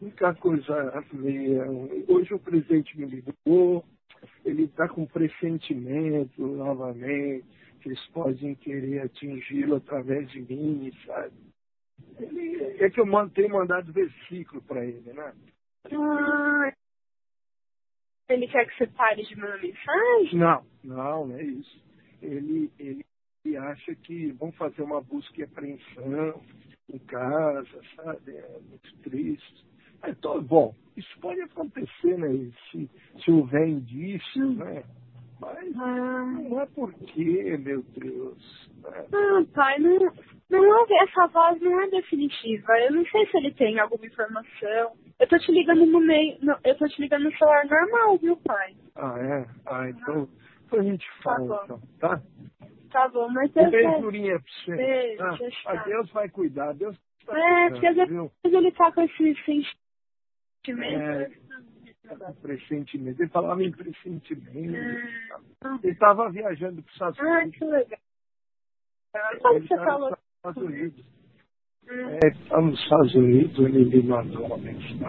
única coisa. Hoje o presidente me ligou, ele está com pressentimento novamente, que eles podem querer atingi-lo através de mim, sabe? Ele, é que eu tenho mandado versículo para ele, né? Ah, ele quer que você pare de mandar mensagem? Não, não, não é isso. Ele, ele, ele acha que vão fazer uma busca e apreensão em casa, sabe? É muito triste. Então, bom, isso pode acontecer, né? Se, se houver indícios, né? Mas ah. não é porque, meu Deus. Né? Ah, pai, não, não houve, essa voz não é definitiva. Eu não sei se ele tem alguma informação. Eu tô te ligando no meio. No, eu tô te ligando no celular normal, viu, pai? Ah, é? Ah, então, a gente fala, tá então, tá? Tá bom, mas eu. Um beijurinha pra você. Beijo, tá? Ah, Deus vai cuidar, Deus tá É, porque às vezes ele tá com esse sentimento. É, tá pressentimento. Ele falava em pressentimento. Hum. Ele estava viajando para os Estados Unidos. Ah, que legal. Como você falou? Nos Estados Unidos. Hum. É, está nos Estados Unidos, ele me mandou uma mensagem.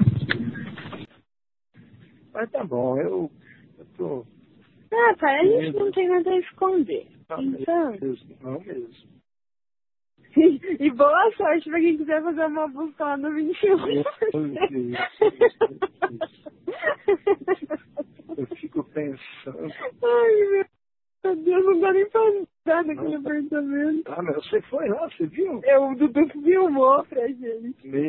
Mas tá bom, eu, eu tô. Ah, pai, a gente não tem nada a esconder. Não então. Mesmo, não mesmo. E boa sorte pra quem quiser fazer uma busca lá no 21. Eu fico pensando. Ai, meu Deus, não dá nem pra andar naquele apartamento. Ah, mas você foi lá, você viu? Eu, o Dudu filmou pra gente. Meu.